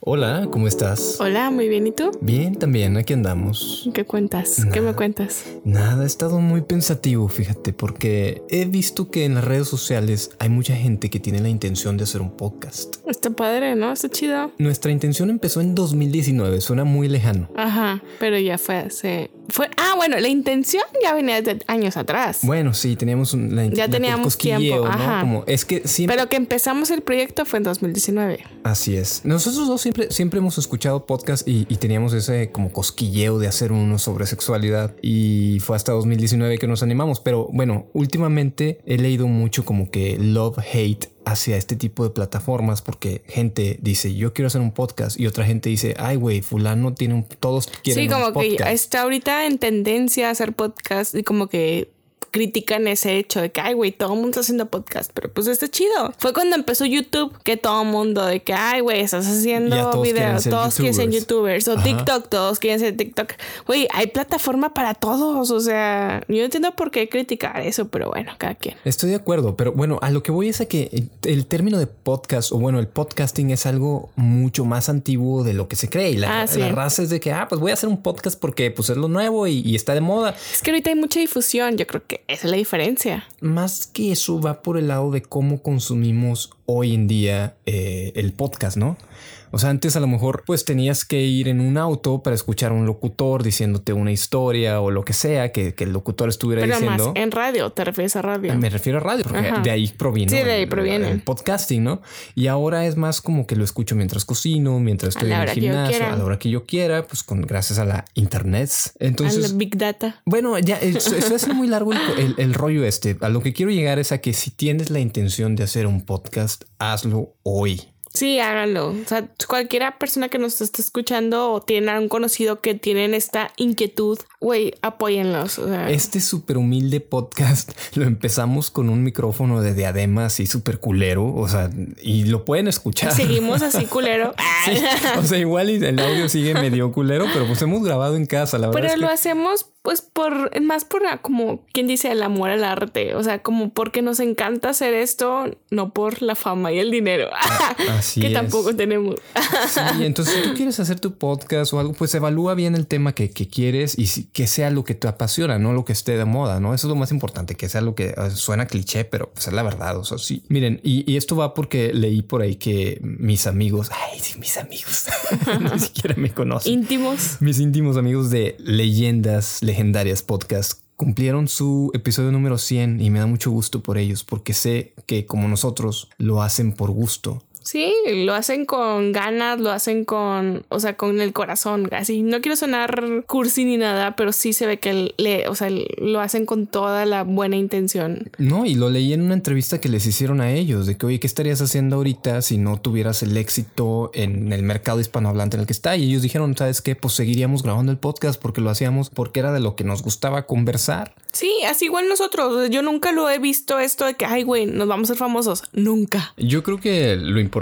Hola, ¿cómo estás? Hola, muy bien. ¿Y tú? Bien, también, aquí andamos. ¿Qué cuentas? ¿Qué me cuentas? Nada, he estado muy pensativo, fíjate, porque he visto que en las redes sociales hay mucha gente que tiene la intención de hacer un podcast. Está padre, ¿no? Está chido. Nuestra intención empezó en 2019, suena muy lejano. Ajá, pero ya fue hace... Fue... Ah, bueno, la intención ya venía de años atrás. Bueno, sí, teníamos un, la Ya la- el teníamos cosquilleo, tiempo, ¿no? ajá. Como, es que siempre... Pero que empezamos el proyecto fue en 2019. Así es. Nosotros dos siempre, siempre hemos escuchado podcast y, y teníamos ese como cosquilleo de hacer uno sobre sexualidad y fue hasta 2019 que nos animamos. Pero bueno, últimamente he leído mucho como que love hate hacia este tipo de plataformas porque gente dice yo quiero hacer un podcast y otra gente dice ay güey fulano tiene un todos quieren Sí, un como que podcast". está ahorita en tendencia a hacer podcast y como que critican ese hecho de que, ay, güey, todo el mundo está haciendo podcast, pero pues está chido. Fue cuando empezó YouTube que todo el mundo de que, ay, güey, estás haciendo todos videos, todos quieren ser youtubers. o Ajá. TikTok, todos quieren ser TikTok. Güey, hay plataforma para todos, o sea, yo no entiendo por qué criticar eso, pero bueno, cada quien. Estoy de acuerdo, pero bueno, a lo que voy es a que el término de podcast o bueno, el podcasting es algo mucho más antiguo de lo que se cree. Y la, Ah, sí. la raza es de que, ah, pues voy a hacer un podcast porque pues es lo nuevo y, y está de moda. Es que ahorita hay mucha difusión, yo creo que esa es la diferencia. Más que eso va por el lado de cómo consumimos hoy en día eh, el podcast, ¿no? O sea, antes a lo mejor pues tenías que ir en un auto para escuchar a un locutor diciéndote una historia o lo que sea que, que el locutor estuviera Pero más diciendo. en radio, te refieres a radio. Me refiero a radio, porque Ajá. de ahí proviene. Sí, de ahí proviene. El podcasting, ¿no? Y ahora es más como que lo escucho mientras cocino, mientras estoy en el gimnasio, a la hora que yo quiera, pues con gracias a la internet. Entonces, Big Data. bueno, ya eso, eso es muy largo el rollo este. A lo que quiero llegar es a que si tienes la intención de hacer un podcast, hazlo hoy. Sí, háganlo. O sea, cualquiera persona que nos esté escuchando o tiene algún conocido que tienen esta inquietud, güey, apóyenlos. O sea, Este súper humilde podcast lo empezamos con un micrófono de diadema así súper culero, o sea, y lo pueden escuchar. seguimos así culero. Sí, o sea, igual el audio sigue medio culero, pero pues hemos grabado en casa, la verdad. Pero es lo que- hacemos pues por más por la- como quien dice el amor al arte, o sea, como porque nos encanta hacer esto, no por la fama y el dinero, así que es. tampoco tenemos. Sí, entonces si tú quieres hacer tu podcast o algo, pues evalúa bien el tema que, que quieres y si- que sea lo que te apasiona, no lo que esté de moda, ¿no? Eso es lo más importante, que sea lo que eh, suena cliché, pero pues es la verdad, o sea, sí. Miren, y, y esto va porque leí por ahí que mis amigos, ay, sí, mis amigos, ni siquiera me conocen. íntimos. Mis íntimos amigos de Leyendas Legendarias Podcast cumplieron su episodio número 100 y me da mucho gusto por ellos porque sé que como nosotros lo hacen por gusto. Sí, lo hacen con ganas, lo hacen con, o sea, con el corazón, así. No quiero sonar cursi ni nada, pero sí se ve que le, o sea, lo hacen con toda la buena intención. No, y lo leí en una entrevista que les hicieron a ellos de que, oye, ¿qué estarías haciendo ahorita si no tuvieras el éxito en el mercado hispanohablante en el que está? Y ellos dijeron, ¿sabes qué? Pues seguiríamos grabando el podcast porque lo hacíamos porque era de lo que nos gustaba conversar. Sí, así igual nosotros. Yo nunca lo he visto esto de que, ay, güey, nos vamos a ser famosos. Nunca. Yo creo que lo importante,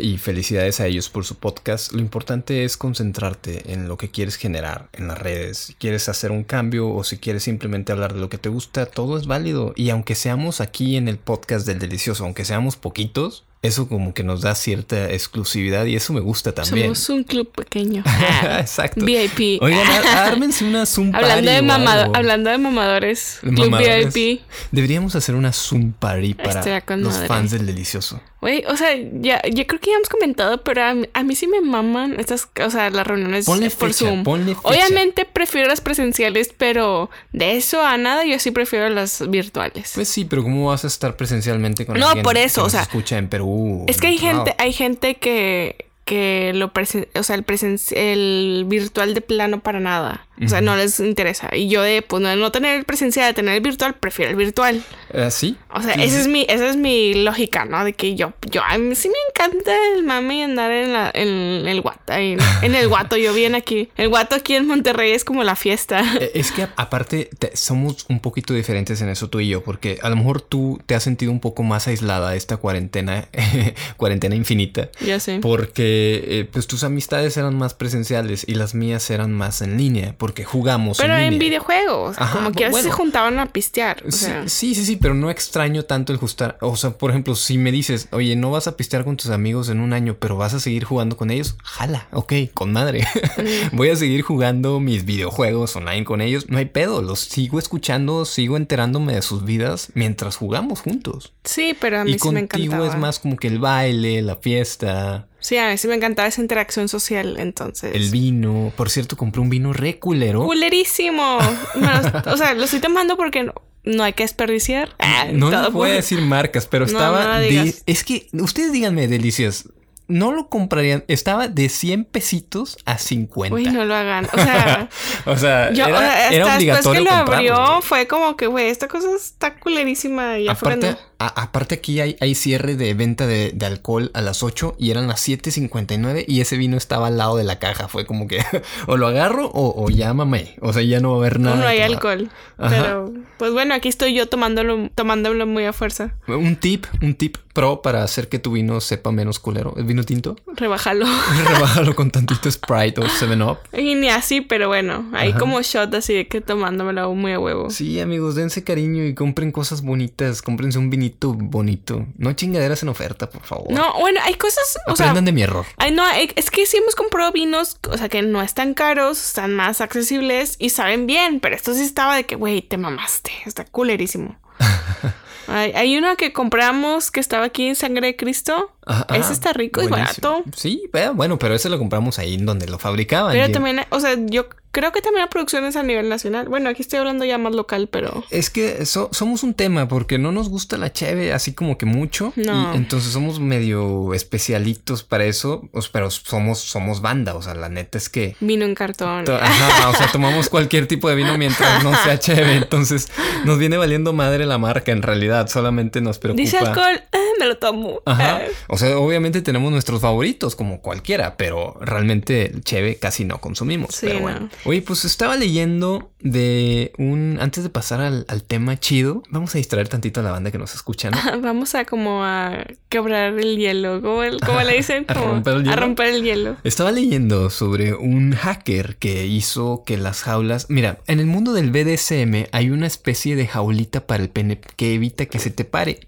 y felicidades a ellos por su podcast, lo importante es concentrarte en lo que quieres generar en las redes. Si quieres hacer un cambio o si quieres simplemente hablar de lo que te gusta, todo es válido. Y aunque seamos aquí en el podcast del delicioso, aunque seamos poquitos, eso como que nos da cierta exclusividad y eso me gusta también. Somos un club pequeño. Exacto. VIP. Oigan, ármense una Zoom hablando, party de o mamado- algo. hablando de mamadores. Club. VIP. Deberíamos hacer una Zoom party para los madre. fans del delicioso. Güey, o sea, ya, ya creo que ya hemos comentado, pero a, mí- a mí sí me maman estas, o sea, las reuniones Ponle por fecha, Zoom. ponle fecha. Obviamente prefiero las presenciales, pero de eso a nada yo sí prefiero las virtuales. Pues sí, pero ¿cómo vas a estar presencialmente con No, alguien por eso, que o sea, escucha en Perú? es que hay gente, lado? hay gente que, que lo presen o sea, el presen el virtual de plano para nada. O sea, no les interesa. Y yo de pues no, no tener el presencial, de tener el virtual, prefiero el virtual. ¿Ah, sí? O sea, Sí, esa es mi, esa es mi lógica, ¿no? De que yo, yo, a mí sí me encanta el mami andar en la, en el guato, en, en el guato, yo bien aquí. El guato aquí en Monterrey es como la fiesta. Eh, Es que aparte te- somos un poquito diferentes en eso tú y yo, porque a lo mejor tú te has sentido un poco más aislada de esta cuarentena, cuarentena infinita, Ya sé. porque eh, pues tus amistades eran más presenciales y las mías eran más en línea, porque porque jugamos. Pero en, videojuegos, Ajá, como que bueno. se juntaban a pistear. O Sí, sea, sí, sí, sí, pero no extraño tanto el justar. O sea, por ejemplo, si me dices, oye, no vas a pistear con tus amigos en un año, pero vas a seguir jugando con ellos, jala, ok, con madre. Voy a seguir jugando mis videojuegos online con ellos, no hay pedo, los sigo escuchando, sigo enterándome de sus vidas mientras jugamos juntos. sí, pero a mí Y sí me contigo encantaba. es más como que el baile, la fiesta, Sí, a mí sí me encantaba esa interacción social, entonces. el vino. Por cierto, compré un vino re culero. Culerísimo. O sea, lo estoy tomando porque no, no hay que desperdiciar. Ah, No les voy a decir marcas, pero No, estaba. no de- es que ustedes díganme, delicias. No lo comprarían. Estaba de 100 pesitos a 50. Uy, no lo hagan. O sea, o sea, yo, era, o sea, era hasta después obligatorio que lo comprarlo. abrió, fue como que, güey, esta cosa está culerísima. Y ya fue Aparte, cuando- a- aparte aquí hay, hay cierre de venta de, de alcohol a las 8 y eran las 7.59 y ese vino estaba al lado de la caja. Fue como que o lo agarro o, o ya mamé. O sea, ya no va a haber nada. no hay alcohol. Ajá. Pero, pues bueno, aquí estoy yo tomándolo, tomándolo muy a fuerza. Un tip, un tip pro para hacer que tu vino sepa menos culero. ¿El vino tinto? Rebájalo. Rebájalo con tantito Sprite o 7-Up. y ni así, pero bueno, Ajá. como shot así de que tomándomelo muy a huevo. Sí, amigos, dense cariño y compren cosas bonitas. Cómprense un vinito bonito. No chingaderas en oferta, por favor. No, bueno, hay cosas, o sea, Aprendan de mi error. Ay, no, hay- es que sí hemos comprado vinos, o sea, que no están caros, están más accesibles y saben bien, pero esto sí estaba de que, güey, te mamaste, está culerísimo. hay, hay uno que compramos que estaba aquí en Sangre de Cristo. Ajá, Ese ajá, está rico y barato. Sí, bueno, pero ese lo compramos ahí en donde lo fabricaban. Pero también, o sea, yo creo que también la producción es a nivel nacional. Bueno, aquí estoy hablando ya más local, pero... Es que so- somos un tema porque no nos gusta la cheve así como que mucho. No. Y entonces somos medio especialitos para eso. os- Pero somos, somos banda. O sea, la neta es que. Vino en cartón. Ajá, o sea, tomamos cualquier tipo de vino mientras no sea cheve. Entonces nos viene valiendo madre la marca en realidad. Solamente nos preocupa. Dice alcohol, ah, me lo tomo. Ajá. Ah. O sea, obviamente tenemos nuestros favoritos como cualquiera, pero realmente cheve casi no consumimos. Sí, pero no. Oye, pues estaba leyendo de un. Antes de pasar al, al tema chido, vamos a distraer tantito a la banda que nos escucha, ¿no? Vamos a como a quebrar el hielo. ¿Cómo, el- cómo le dicen? ¿A Como romper el A hielo? romper el hielo. Estaba leyendo sobre un hacker que hizo que las jaulas. Mira, en el mundo del BDSM hay una especie de jaulita para el pene que evita que se te pare.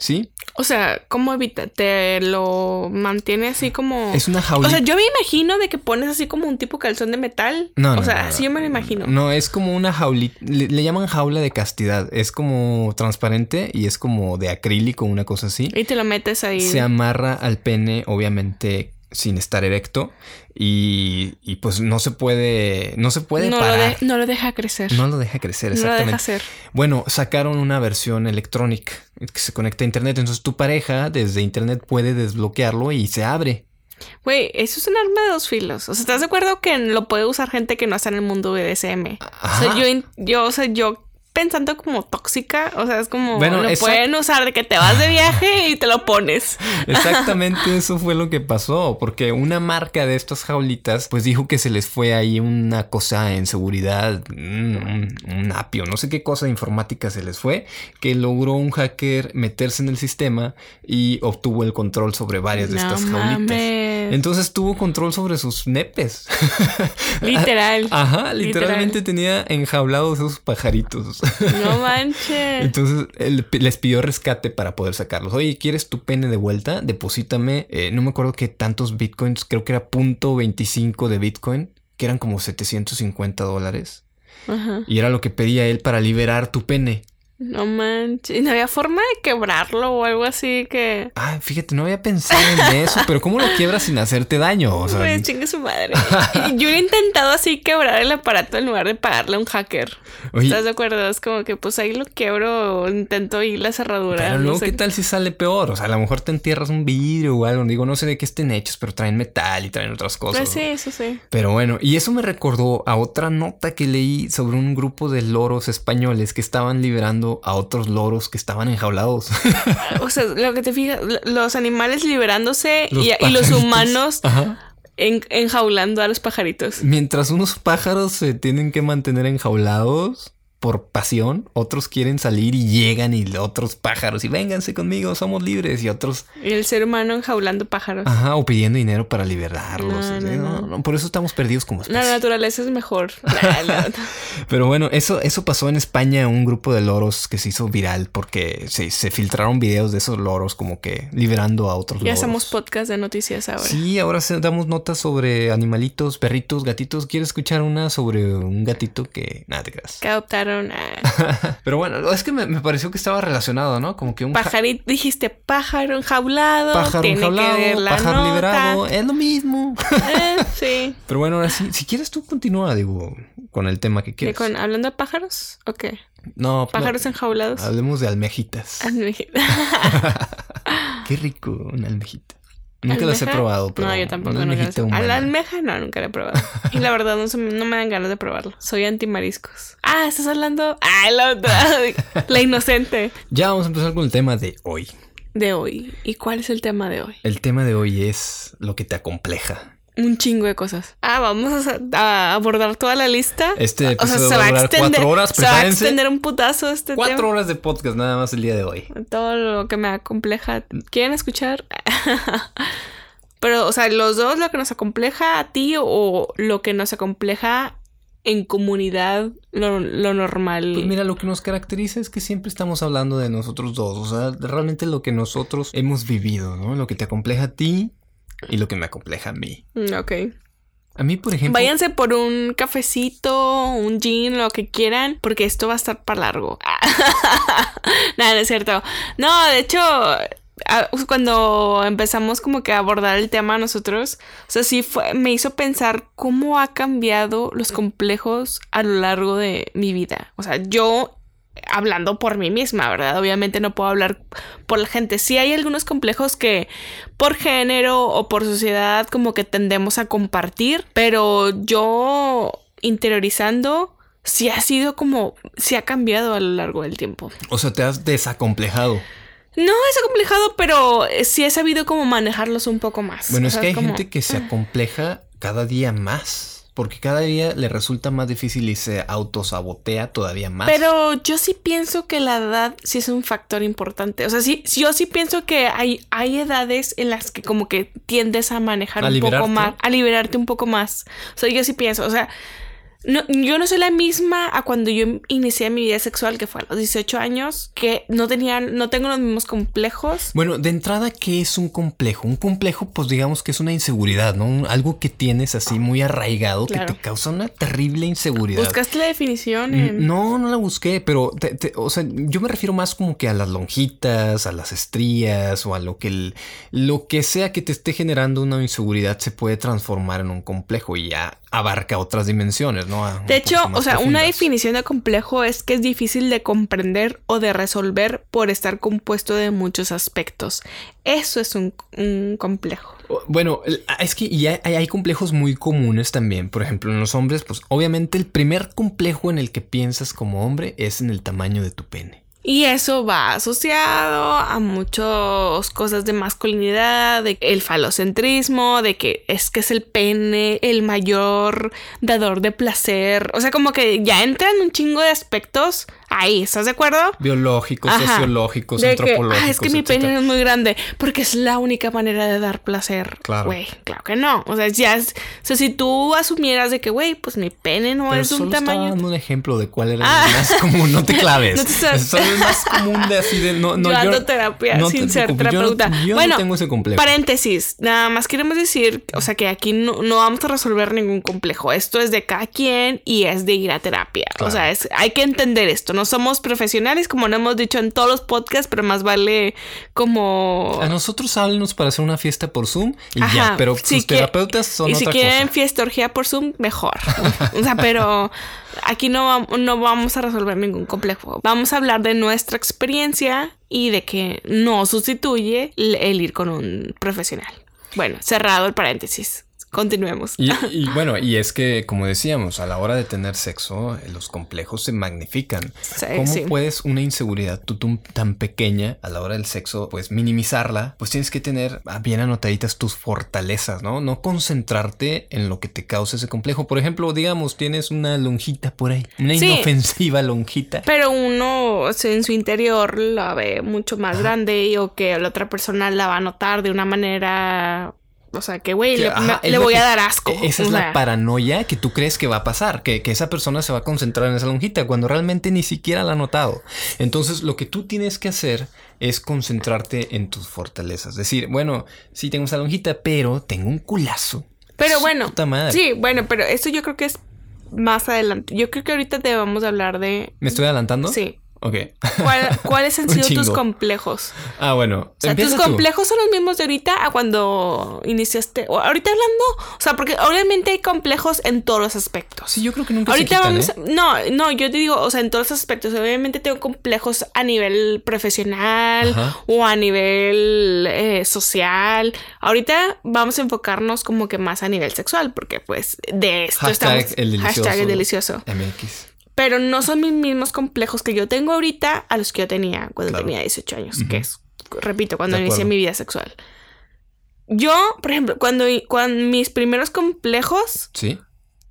¿Sí? O sea, ¿cómo evita? ¿Te lo mantiene así como...? Es una O jaulita. sea, yo me imagino de que pones así como un tipo calzón de metal. No, O no, sea, no, no. así yo me lo imagino. No, es como una jaulita. Le, le llaman jaula de castidad. Es como transparente y es como de acrílico, una cosa así. Y te lo metes ahí. Se amarra al pene, obviamente sin estar erecto. Y, y pues no se puede. No se puede no, lo parar. de- no lo deja crecer. No lo deja crecer, No lo deja exactamente. hacer. Bueno, sacaron una versión electrónica que se conecta a internet. Entonces tu pareja desde internet puede desbloquearlo y se abre. Güey, eso es un arma de dos filos. O sea, ¿estás de acuerdo que lo puede usar gente que no está en el mundo BDSM? O sea, yo, yo, o sea, yo pensando como tóxica, o sea, es como Bueno, lo exact- pueden usar de que te vas de viaje y te lo pones. Exactamente eso fue lo que pasó, porque una marca de estas jaulitas pues dijo que se les fue ahí una cosa en seguridad, un, apio, no sé qué cosa de informática se les fue, que logró un hacker meterse en el sistema y obtuvo el control sobre varias de No estas jaulitas. Entonces tuvo control sobre sus nepes. Literal. Ajá, Literal. literalmente tenía enjaulados esos pajaritos. No manches. Entonces él les pidió rescate para poder sacarlos. Oye, ¿quieres tu pene de vuelta? Deposítame. eh, no me acuerdo qué tantos bitcoins. Creo que era punto 25 de bitcoin, que eran como 750 dólares. Ajá. Y era lo que pedía él para liberar tu pene. No manches. ¿Y no había forma de quebrarlo o algo así que. Ah, fíjate, no había pensado en eso, pero ¿cómo lo quiebras sin hacerte daño? O sea, Pues chingue su madre. Yo he intentado así quebrar el aparato en lugar de pagarle a un hacker. oye, ¿Estás de acuerdo? Es como que pues ahí lo quiebro o intento ir la cerradura. pero no luego, sé. ¿qué tal si sale peor? O sea, a lo mejor te entierras un vidrio o algo. Digo, no sé de qué estén hechos, pero traen metal y traen otras cosas. Pues sí, eso sí. Pero bueno, y eso me recordó a otra nota que leí sobre un grupo de loros españoles que estaban liberando a otros loros que estaban enjaulados. O sea, lo que te fijas, lo- los animales liberándose Los y, y los humanos en- enjaulando a los pajaritos. Mientras unos pájaros se tienen que mantener enjaulados, por pasión, otros quieren salir y llegan y otros pájaros y vénganse conmigo, somos libres y otros... Y el ser humano enjaulando pájaros. Ajá, o pidiendo dinero para liberarlos. No, no, no, por eso estamos perdidos como La especie. naturaleza es mejor. La- la- Pero bueno, eso, eso pasó en España, un grupo de loros que se hizo viral porque se, se filtraron videos de esos loros como que liberando a otros ya loros. hacemos podcast de noticias ahora. Sí, ahora se- damos notas sobre animalitos, perritos, gatitos. ¿Quieres escuchar una sobre un gatito que... Nada, te creas. Que adoptaron a Pero bueno, es que me, me pareció que estaba relacionado, ¿no? Como que un ja- pajarito. Dijiste pájaro enjaulado. pájaro tiene enjaulado, que ver la pájaro nota. liberado, es lo mismo. Eh, sí. Pero bueno, ahora sí, si quieres tú continúa, digo, con el tema que ¿Y quieres. con, hablando de pájaros? ¿O qué? No, Pájaros no, enjaulados. hablemos de almejitas. Qué rico una almejita. Nunca las he ¿Almeja? probado, pero No, yo tampoco. una nunca las- A la almeja no, nunca la he probado. Y la verdad no, no me dan ganas de probarlo. Soy anti mariscos. Ah, estás hablando. Ah, la otra. La inocente Ya vamos a empezar con el tema de hoy. de hoy. ¿Y cuál es el tema de hoy? El tema de hoy es lo que te acompleja. Un chingo de cosas. Ah, vamos a, a abordar toda la lista. Este o sea, se va a extender. cuatro horas, se va a extender un putazo este Cuatro tema. horas de podcast nada más el día de hoy. Todo lo que me acompleja. ¿Quieren escuchar? Pero, o sea, los dos, lo que nos acompleja a ti o lo que nos acompleja en comunidad, lo, lo normal. Pues mira, lo que nos caracteriza es que siempre estamos hablando de nosotros dos. O sea, realmente lo que nosotros hemos vivido, ¿no? Lo que te acompleja a ti y lo que me acompleja a mí. Mm, Ok. A mí, por ejemplo. Váyanse por un cafecito, un gin, lo que quieran, porque esto va a estar para largo. Nada, no es cierto. No, de hecho, cuando empezamos como que a abordar el tema nosotros, o sea, sí fue, me hizo pensar cómo ha cambiado los complejos a lo largo de mi vida. O sea, yo hablando por mí misma, ¿verdad? Obviamente no puedo hablar por la gente. Sí hay algunos complejos que por género o por sociedad como que tendemos a compartir, pero yo interiorizando sí ha sido como, sí ha cambiado a lo largo del tiempo. O sea, te has desacomplejado. No es acomplejado, pero sí he sabido como manejarlos un poco más. Bueno, O es que hay como- gente que se acompleja cada día más. Porque cada día le resulta más difícil y se autosabotea todavía más. Pero yo sí pienso que la edad sí es un factor importante. O sea, sí, yo sí pienso que hay, hay edades en las que como que tiendes a manejar ¿A un poco más, a liberarte un poco más. O sea, yo sí pienso, o sea, no, yo no soy la misma a cuando yo inicié mi vida sexual, que fue a los 18 años, que no tenía, no tengo los mismos complejos. Bueno, de entrada, ¿qué es un complejo? Un complejo, pues digamos que es una inseguridad, ¿no? Un- algo que tienes así muy arraigado Claro. que te causa una terrible inseguridad. ¿Buscaste la definición? En... No, no la busqué, pero te- te- o sea, yo me refiero más como que a las lonjitas, a las estrías o a lo que el- lo que sea que te esté generando una inseguridad se puede transformar en un complejo y ya abarca otras dimensiones, ¿no? A- un De hecho, o sea, una definición de complejo es que es difícil de comprender o de resolver por estar compuesto de muchos aspectos. Eso es un, un complejo. Bueno, ah, es que y hay, hay- hay complejos muy comunes también. Por ejemplo, en los hombres, pues obviamente el primer complejo en el que piensas como hombre es en el tamaño de tu pene. Y eso va asociado a muchas cosas de masculinidad, de el falocentrismo, de que es que es el pene el mayor dador de placer. O sea, como que ya entran un chingo de aspectos ahí, ¿estás de acuerdo? Biológicos, Ajá. sociológicos, De que, antropológicos. ah, es que mi pene es muy grande porque es la única manera de dar placer. Claro. Güey, claro que no. O sea, ya es, o sea, si tú asumieras de que, güey, pues mi pene no Pero es solo un estaba tamaño. dando un ejemplo de cuál era Ah. el más común. No te claves. No te sabes. Es solo el más común de así de no, no yo ando terapia no sin te ser yo. Yo, bueno, no tengo ese complejo. paréntesis. Nada más queremos decir, o sea, que aquí no, no vamos a resolver ningún complejo. Esto es de cada quien y es de ir a terapia. O sea, es, hay que entender esto. No somos profesionales, como no hemos dicho en todos los podcasts, pero más vale como. A nosotros háblenos para hacer una fiesta por Zoom y Ajá, ya, pero si sus que- terapeutas son Y si quieren cosa. fiesta orgía por Zoom, mejor. o sea, pero aquí no, no vamos a resolver ningún complejo. Vamos a hablar de nuestra experiencia y de que no sustituye el ir con un profesional. Bueno, cerrado el paréntesis. Continuemos. Y, y, bueno, y es que, como decíamos, a la hora de tener sexo, los complejos se magnifican. Sí, ¿Cómo sí. puedes una inseguridad tú, tú, tan pequeña a la hora del sexo, pues minimizarla? Pues tienes que tener bien anotaditas tus fortalezas, ¿no? No concentrarte en lo que te causa ese complejo. Por ejemplo, digamos, tienes una lonjita por ahí, una Sí. inofensiva lonjita. Pero uno en su interior la ve mucho más grande y o que la otra persona la va a notar de una manera, o sea, que güey, le, ajá, me- es le lo voy que- a dar asco. e- Esa O es sea, la paranoia que tú crees que va a pasar, que, que esa persona se va a concentrar en esa lonjita cuando realmente ni siquiera la ha notado. Entonces, lo que tú tienes que hacer es concentrarte en tus fortalezas. Decir, bueno, sí tengo esa lonjita, pero tengo un culazo. Pero bueno, puta madre. sí, bueno, pero eso yo creo que es más adelante. Yo creo que ahorita debemos hablar de ¿Me estoy adelantando? sí. Ok. ¿Cuál- ¿Cuáles han sido tus complejos? ah, bueno. O sea, tus tú. complejos son los mismos de ahorita a cuando iniciaste. O ahorita hablando, o sea, porque obviamente hay complejos en todos los aspectos. Sí, yo creo que nunca Ahorita se quitan, vamos. ¿eh? No, no, yo te digo, o sea, en todos los aspectos. Obviamente tengo complejos a nivel profesional Ajá. o a nivel eh, social. Ahorita vamos a enfocarnos como que más a nivel sexual, porque pues de esto Hashtag estamos. el delicioso. Hashtag el delicioso. MX. Pero no son mis mismos complejos que yo tengo ahorita a los que yo tenía cuando Claro. tenía 18 años, Ujú. que es, repito, cuando inicié mi vida sexual. Yo, por ejemplo, cuando, cuando mis primeros complejos Sí.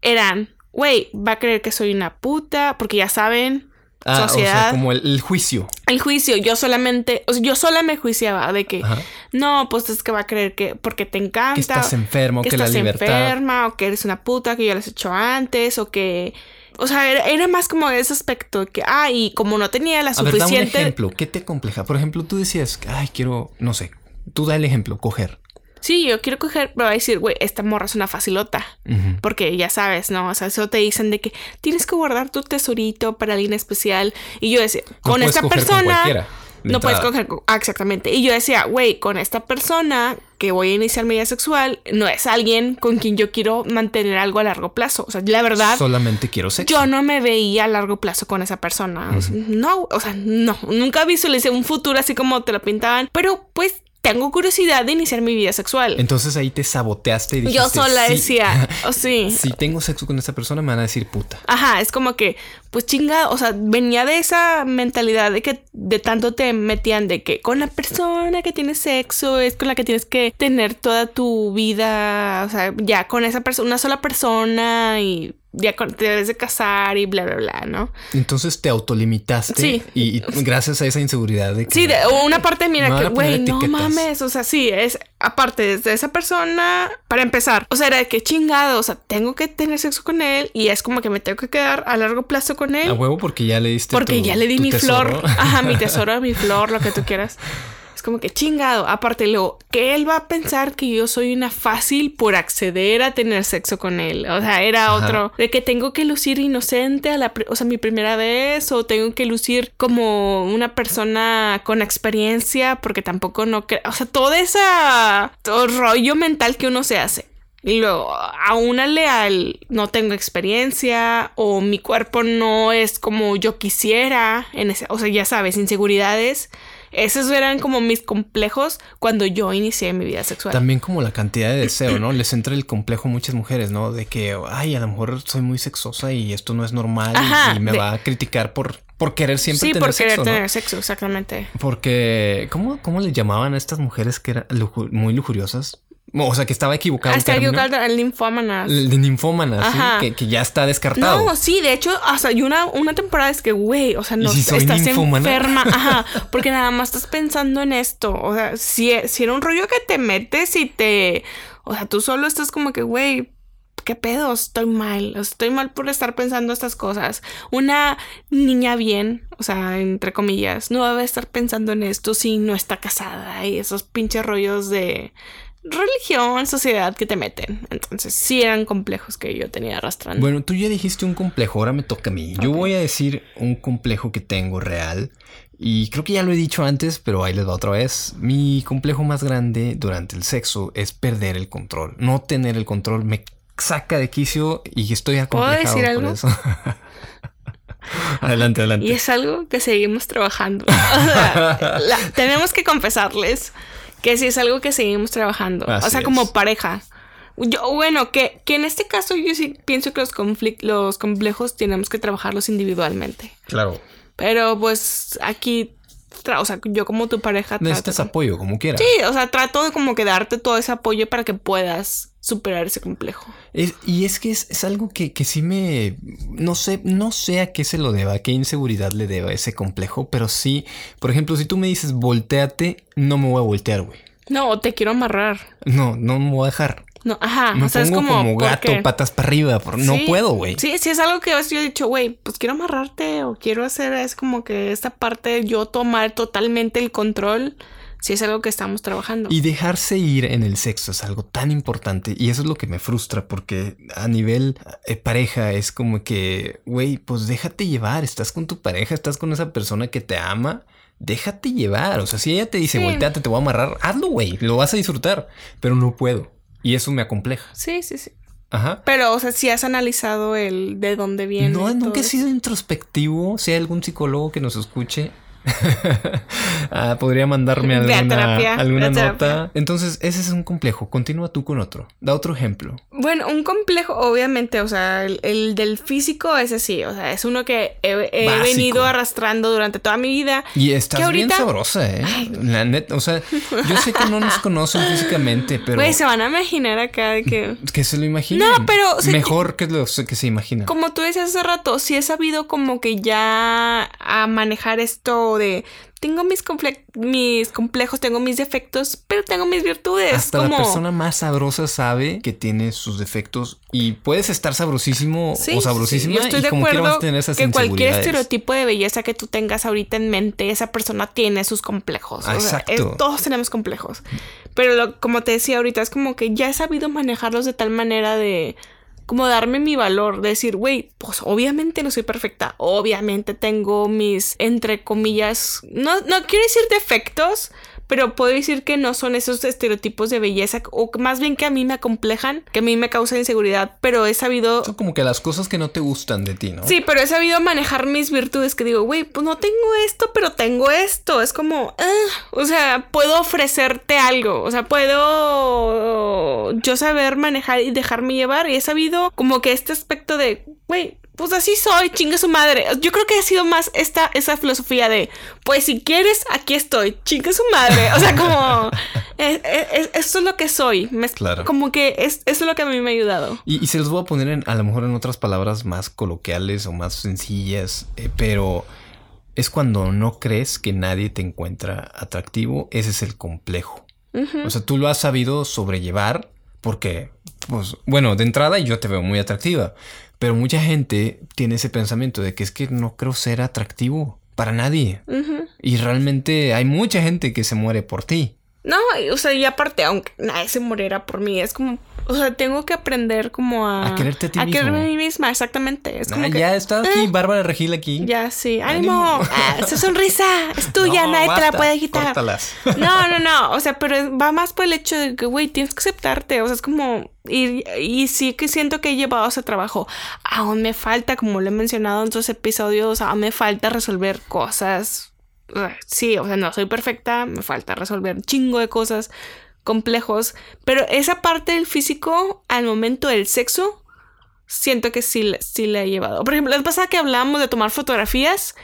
eran, güey, va a creer que soy una puta, porque ya saben, Ah, o sociedad, sea, como el, el juicio. el juicio, yo solamente, o sea, yo sola me juiciaba de que, Ajá. no, pues es que va a creer que, porque te encanta. Que estás enfermo, que, que la estás libertad. enferma o que eres una puta que ya lo has hecho antes o que o sea era, era más como ese aspecto que ah y como no tenía la A ver, da un suficiente ejemplo. ¿Qué te compleja? Por ejemplo, tú decías, ay, quiero, no sé, tú da el ejemplo, coger. sí yo quiero coger pero va a decir güey esta morra es una facilota Ujú. porque ya sabes no o sea eso te dicen de que tienes que guardar tu tesorito para alguien especial y yo decía No con esta coger con no puedes coger ah, exactamente y yo decía güey con esta persona que voy a iniciar mi vida sexual no es alguien con quien yo quiero mantener algo a largo plazo o sea la verdad Solamente quiero sexo. Yo no me veía a largo plazo con esa persona. O sea, no, o sea, no. Nunca visualicé un futuro así como te lo pintaban. Pero pues tengo curiosidad de iniciar mi vida sexual. Entonces ahí te saboteaste y dijiste, Yo sola "Sí, decía, o sí. Si tengo sexo con esta persona, me van a decir puta. Ajá, es como que, pues chinga, o sea, venía de esa mentalidad de que de tanto te metían de que con la persona que tiene sexo es con la que tienes que tener toda tu vida, o sea, ya con esa persona, una sola persona y ya te debes de casar y bla, bla, bla, ¿no? Entonces te autolimitaste Sí. y, y gracias a esa inseguridad de que Sí, de una parte, mira, que, güey, no mames, o sea, sí, es aparte desde esa persona, para empezar, o sea, era de que chingado, o sea, tengo que tener sexo con él y es como que me tengo que quedar a largo plazo con él. a huevo porque ya le diste Porque tu- ya le di mi tesoro. flor. Ajá, mi tesoro, mi flor, lo que tú quieras. Es como que chingado. Aparte, luego, que él va a pensar que yo soy una fácil por acceder a tener sexo con él. O sea, era Ajá. otro. De que tengo que lucir inocente a la, o sea, mi primera vez. O tengo que lucir como una persona con experiencia. Porque tampoco no O sea, todo ese todo rollo mental que uno se hace. Y luego, aúnale al no tengo experiencia o mi cuerpo no es como yo quisiera, en ese, o sea, ya sabes, inseguridades. Esos eran como mis complejos cuando yo inicié mi vida sexual. También como la cantidad de deseo, ¿no? Les entra el complejo a muchas mujeres, ¿no? De que, ay, a lo mejor soy muy sexosa y esto no es normal y- Ajá, y, me de- va a criticar por, por querer siempre sí, tener por querer sexo, ¿no? tener sexo, exactamente. Porque, ¿cómo, ¿cómo le llamaban a estas mujeres que eran luju- muy lujuriosas? O sea, que estaba equivocado. que término. el linfómanas. El de ninfómanas, ¿sí? Ajá. que, que ya está descartado. No, sí, de hecho, hasta hay una, una temporada es que, güey, o sea, no si estás ninfómana? enferma, ajá, porque nada más estás pensando en esto, o sea, si, si era un rollo que te metes y te, o sea, tú solo estás como que, güey, ¿qué pedo? Estoy mal, estoy mal por estar pensando estas cosas. Una niña bien, o sea, entre comillas, no debe estar pensando en esto si no está casada y esos pinches rollos de religión, sociedad que te meten. Entonces, sí eran complejos que yo tenía arrastrando. Bueno, tú ya dijiste un complejo, ahora me toca a mí. Yo voy a decir un complejo que tengo real. Y creo que ya lo he dicho antes, pero ahí les va otra vez. Mi complejo más grande durante el sexo es perder el control. No tener el control me saca de quicio y estoy acomplejado decir por algo? eso. adelante, adelante. Y es algo que seguimos trabajando. O sea, la- tenemos que confesarles que sí es algo que seguimos trabajando. o sea, como pareja. Yo, bueno, que, que en este caso yo sí pienso que los, los complejos tenemos que trabajarlos individualmente. Claro. Pero pues aquí, o sea, yo como tu pareja Necesitas apoyo, como quieras. Sí, o sea, trato de como que darte todo ese apoyo para que puedas superar ese complejo. Es- y es que es, es algo que, que sí me... No sé, no sé a qué se lo deba, a qué inseguridad le deba ese complejo, pero sí, por ejemplo, si tú me dices volteate, no me voy a voltear, güey. No, te quiero amarrar. No, no me voy a dejar. No, ajá. Me o sea, es pongo como, como, ¿por gato, patas para arriba. por- No puedo, güey. Sí, sí, es algo que yo he dicho, güey, pues quiero amarrarte o quiero hacer, es como que esta parte de yo tomar totalmente el control, si es algo que estamos trabajando. Y dejarse ir en el sexo es algo tan importante y eso es lo que me frustra porque a nivel eh, pareja es como que, güey, pues déjate llevar, estás con tu pareja, estás con esa persona que te ama, déjate llevar, o sea, si ella te dice, Sí. volteate, te voy a amarrar, hazlo, güey, lo vas a disfrutar, pero no puedo y eso me acompleja. Sí, sí, sí. Ajá. Pero, o sea, si has analizado el de dónde viene. No, nunca he sido introspectivo. Si hay algún psicólogo que nos escuche, ah, podría mandarme alguna, terapia, alguna nota. Entonces, ese es un complejo. Continúa tú con otro. Da otro ejemplo. Bueno, un complejo, obviamente, o sea, el, el del físico es así, o sea, es uno que he, venido arrastrando durante toda mi vida. Y estás Que bien ahorita- sabrosa, ¿eh? La neta, o sea, yo sé que no nos conocen físicamente, pero Güey, se van a imaginar acá de que... que se lo imaginen. No, pero, o sea, mejor que lo que se imaginan. Como tú decías hace rato, sí he sabido como que ya a manejar esto de tengo mis, comple- mis complejos, tengo mis defectos, pero tengo mis virtudes. Hasta como... la persona más sabrosa sabe que tiene sus defectos y puedes estar sabrosísimo Sí, o sí, sabrosísima Yo estoy y de como quiera vas acuerdo a tener esas que cualquier estereotipo de belleza que tú tengas ahorita en mente, esa persona tiene sus complejos. O sea, Exacto. es- todos tenemos complejos. Pero lo- como te decía ahorita, es como que ya he sabido manejarlos de tal manera de como darme mi valor, de decir, güey, pues obviamente no soy perfecta, obviamente tengo mis, entre comillas, no, no quiero decir defectos, pero puedo decir que no son esos estereotipos de belleza, o más bien que a mí me acomplejan, que a mí me causan inseguridad, pero he sabido Son como que las cosas que no te gustan de ti, ¿no? Sí, pero he sabido manejar mis virtudes que digo, güey, pues no tengo esto, pero tengo esto. Es como, ah, o sea, puedo ofrecerte algo. O sea, puedo yo saber manejar y dejarme llevar. Y he sabido como que este aspecto de, güey, pues así soy, chingue su madre. Yo creo que ha sido más esta, esa filosofía de, pues si quieres, aquí estoy, chingue su madre. O sea, como, es- es- esto es lo que soy. Me- Claro. Como que es, eso es lo que a mí me ha ayudado. Y, y se los voy a poner en, a lo mejor en otras palabras más coloquiales o más sencillas, eh, pero es cuando no crees que nadie te encuentra atractivo, ese es el complejo. O sea, tú lo has sabido sobrellevar porque, pues, bueno, de entrada yo te veo muy atractiva, pero mucha gente tiene ese pensamiento de que es que no creo ser atractivo para nadie. Y realmente hay mucha gente que se muere por ti. No, o sea, y aparte, aunque nadie se muriera por mí, es como, o sea, tengo que aprender como a... A quererte a ti mismo. quererme a mí misma, exactamente. Es como Ah, que, ya está aquí eh, Bárbara Regil aquí. Ya, sí. Ánimo. Ah, esa sonrisa es tuya, No, nadie te la puede quitar. córtalas. No, no, no. O sea, pero va más por el hecho de que, güey, tienes que aceptarte. O sea, es como. Y, y sí que siento que he llevado ese trabajo. Aún me falta, como lo he mencionado en otros episodios, aún me falta resolver cosas. Sí, o sea, no soy perfecta, me falta resolver un chingo de cosas complejos. Pero esa parte del físico, al momento del sexo, siento que sí, sí la he llevado. Por ejemplo, la vez pasada que hablábamos de tomar fotografías,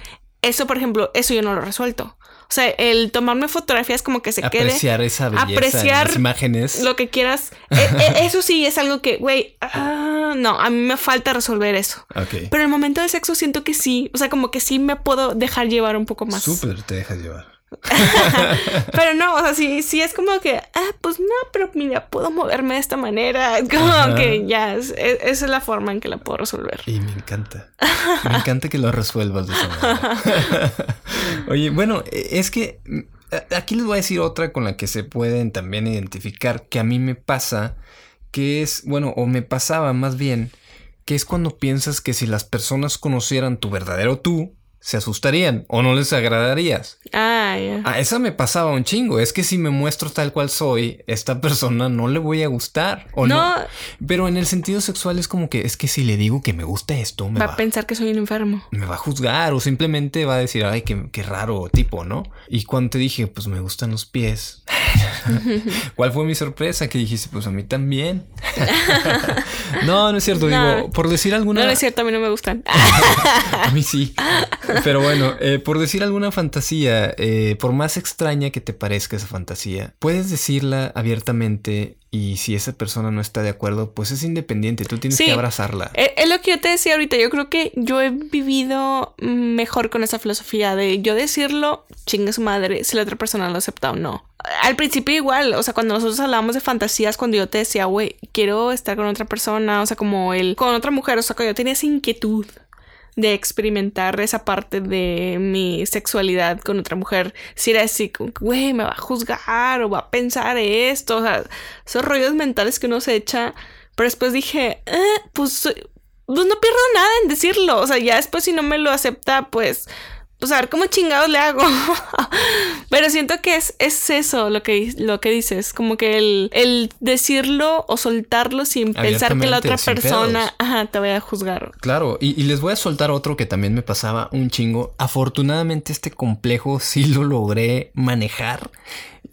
eso, por ejemplo, eso yo no lo resuelto. O sea, el tomarme fotografías como que se quede. Apreciar esa belleza apreciar las imágenes. Lo que quieras. Eh, eh, eso sí es algo que, güey, ah, no, a mí me falta resolver eso. Pero en el momento del sexo siento que sí. O sea, como que sí me puedo dejar llevar un poco más. Súper te dejas llevar. Pero no, o sea, sí, sí es como que, ah, pues no, pero mira, puedo moverme de esta manera. Es como Ajá. que ya, es- es- esa es la forma en que la puedo resolver. Y me encanta. Me encanta que lo resuelvas de esa manera. Oye, bueno, eh, es que aquí les voy a decir otra con la que se pueden también identificar que a mí me pasa, que es, bueno, o me pasaba más bien, que es cuando piensas que si las personas conocieran tu verdadero tú, se asustarían o no les agradarías. Ah. A esa me pasaba un chingo. Es que si me muestro tal cual soy, esta persona no le voy a gustar. O no. No. Pero en el sentido sexual es como que es que si le digo que me gusta esto, me va va, a pensar que soy un enfermo. me va a juzgar o simplemente va a decir, ay, qué, qué raro tipo, ¿no? Y cuando te dije, pues me gustan los pies, ¿Cuál fue mi sorpresa? Que dijiste, pues a mí también. no, no es cierto. Digo, por decir alguna. No, no es cierto, a mí no me gustan. a mí sí. Pero bueno, eh, por decir alguna fantasía, eh, por más extraña que te parezca esa fantasía, puedes decirla abiertamente y si esa persona no está de acuerdo, pues es independiente, tú tienes que abrazarla. Eh, es, lo que yo te decía ahorita, yo creo que yo he vivido mejor con esa filosofía de yo decirlo, chingue su madre, si la otra persona lo acepta o no. Al principio igual, o sea, cuando nosotros hablábamos de fantasías, cuando yo te decía, güey, quiero estar con otra persona, o sea, como él, con otra mujer, o sea, que yo tenía esa inquietud de experimentar esa parte de mi sexualidad con otra mujer. Si era así, güey, me va a juzgar o va a pensar esto. O sea, esos rollos mentales que uno se echa. Pero después dije, eh, pues, pues no pierdo nada en decirlo. O sea, ya después si no me lo acepta, pues pues a ver cómo chingados le hago. Pero siento que es, es eso lo que, lo que dices, como que el, el decirlo o soltarlo sin pensar que la otra persona te vaya a juzgar. Claro, y, y, les voy a soltar otro que también me pasaba un chingo. Afortunadamente este complejo sí lo logré manejar.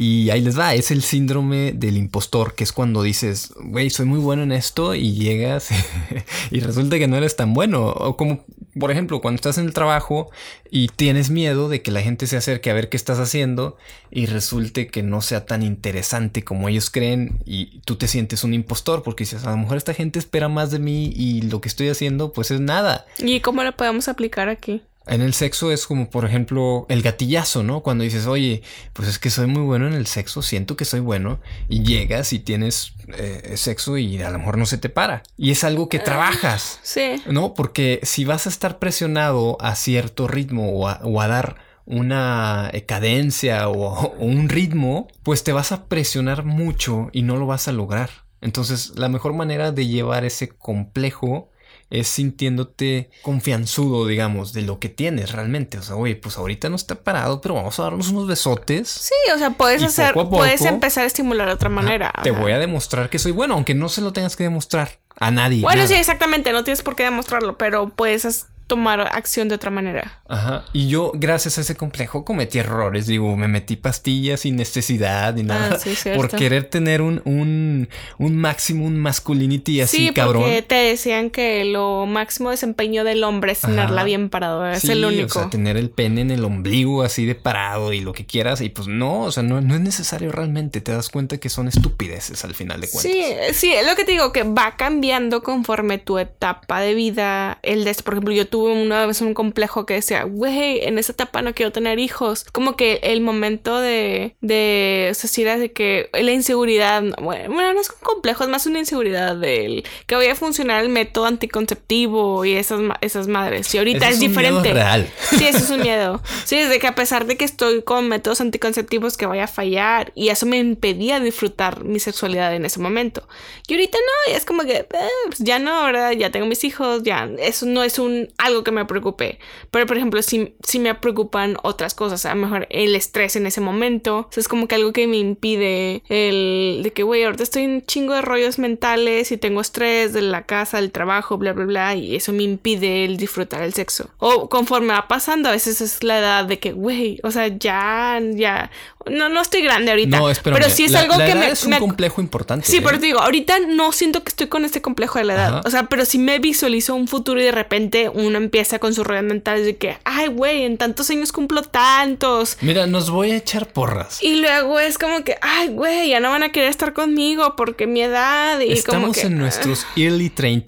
Y ahí les va, es el síndrome del impostor, que es cuando dices, güey, soy muy bueno en esto y llegas y resulta que no eres tan bueno. O como, por ejemplo, cuando estás en el trabajo y tienes miedo de que la gente se acerque a ver qué estás haciendo y resulte que no sea tan interesante como ellos creen y tú te sientes un impostor porque dices, a lo mejor esta gente espera más de mí y lo que estoy haciendo pues es nada. ¿Y cómo lo podemos aplicar aquí? En el sexo es como, por ejemplo, el gatillazo, ¿no? Cuando dices, oye, pues es que soy muy bueno en el sexo, siento que soy bueno, y llegas y tienes eh, sexo y a lo mejor no se te para. Y es algo que ah, trabajas. Sí. ¿No? Porque si vas a estar presionado a cierto ritmo o a, dar una cadencia o un ritmo, pues te vas a presionar mucho y no lo vas a lograr. Entonces, la mejor manera de llevar ese complejo es sintiéndote confianzudo, digamos, de lo que tienes realmente. O sea, oye, pues ahorita no está parado, pero vamos a darnos unos besotes. Sí, o sea, puedes hacer, puedes empezar a estimular de otra manera. te voy a demostrar que soy bueno, aunque no se lo tengas que demostrar a nadie. Bueno, sí, exactamente, no tienes por qué demostrarlo, pero puedes tomar acción de otra manera. Ajá. Y yo, gracias a ese complejo, cometí errores. Digo, me metí pastillas sin necesidad ni nada. Ah, por querer tener un, un, un maximum masculinity así, sí, cabrón. Porque te decían que lo máximo desempeño del hombre es tenerla bien parado. Es el único. O sea, tener el pene en el ombligo así de parado y lo que quieras. Y pues no, o sea, no, no es necesario realmente. Te das cuenta que son estupideces al final de cuentas. Sí, sí, es lo que te digo, que va cambiando conforme tu etapa de vida. El de, por ejemplo, yo tuve una vez un complejo que decía, güey, en esa etapa no quiero tener hijos. Como que el momento de, de, o sea, si era de que la inseguridad, bueno, no es un complejo, es más una inseguridad del que voy a funcionar el método anticonceptivo y esas, esas madres. Y ahorita es, diferente. real. Sí, eso es un miedo. Sí, es de que a pesar de que estoy con métodos anticonceptivos que vaya a fallar y eso me impedía disfrutar mi sexualidad en ese momento. Y ahorita no, y es como que eh, pues ya no, ¿verdad? Ya tengo mis hijos, ya eso no es un algo que me preocupe. Pero, por ejemplo, si, si me preocupan otras cosas, a lo mejor el estrés en ese momento. es como que algo que me impide el de que, güey, ahorita estoy en un chingo de rollos mentales y tengo estrés de la casa, del trabajo, bla, bla, bla. Y eso me impide el disfrutar el sexo. O conforme va pasando, a veces es la edad de que, güey, o sea, ya, ya. No, no estoy grande ahorita. No, pero sí es algo que me. Es un complejo importante. Sí, pero ¿eh? te digo, ahorita no siento que estoy con este complejo de la edad. O sea, pero sí me visualizo un futuro y de repente uno empieza con sus rollos mentales de que, ay, güey, en tantos años cumplo tantos. Mira, nos voy a echar porras. Y luego es como que, ay, güey, ya no van a querer estar conmigo porque mi edad y Estamos como en nuestros early 30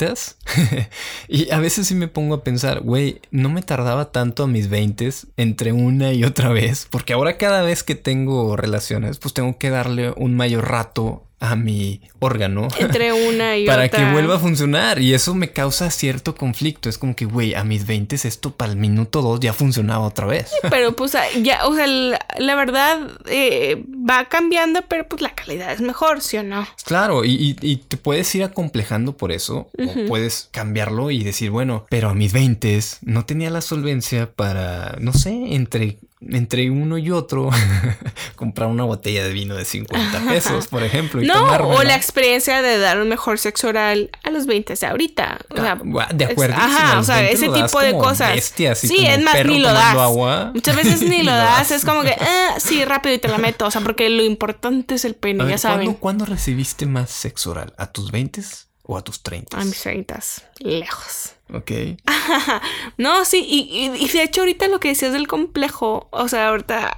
y a veces sí me pongo a pensar, güey, no me tardaba tanto a mis 20 entre una y otra vez, porque ahora cada vez que tengo relaciones, pues tengo que darle un mayor rato a mi órgano. Entre una y para otra. Para que vuelva a funcionar. Y eso me causa cierto conflicto. Es como que, güey, a mis 20 esto para el minuto 2 ya funcionaba otra vez. pero pues ah, ya, o sea, la, verdad eh, va cambiando, pero pues la calidad es mejor, ¿sí o no? Claro, y, te puedes ir acomplejando por eso. O puedes cambiarlo y decir, bueno, pero a mis 20 no tenía la solvencia para, no sé, entre entre uno y otro comprar una botella de vino de 50 pesos, por ejemplo. Y no, o la experiencia de dar un mejor sexo oral a los 20 de ahorita. O sea, ah, de acuerdo. Ajá, o sea, ese tipo de cosas. sí, es más, ni lo das. Muchas veces ni lo das. Es como que, ah, sí, rápido y te la meto. O sea, porque lo importante es el pene, ya saben. ¿cuándo, ¿Cuándo recibiste más sexo oral? ¿A tus 20 o a tus 30? A mis 30, lejos. Ok. no, sí, y, y, de hecho ahorita lo que decías del complejo, o sea, ahorita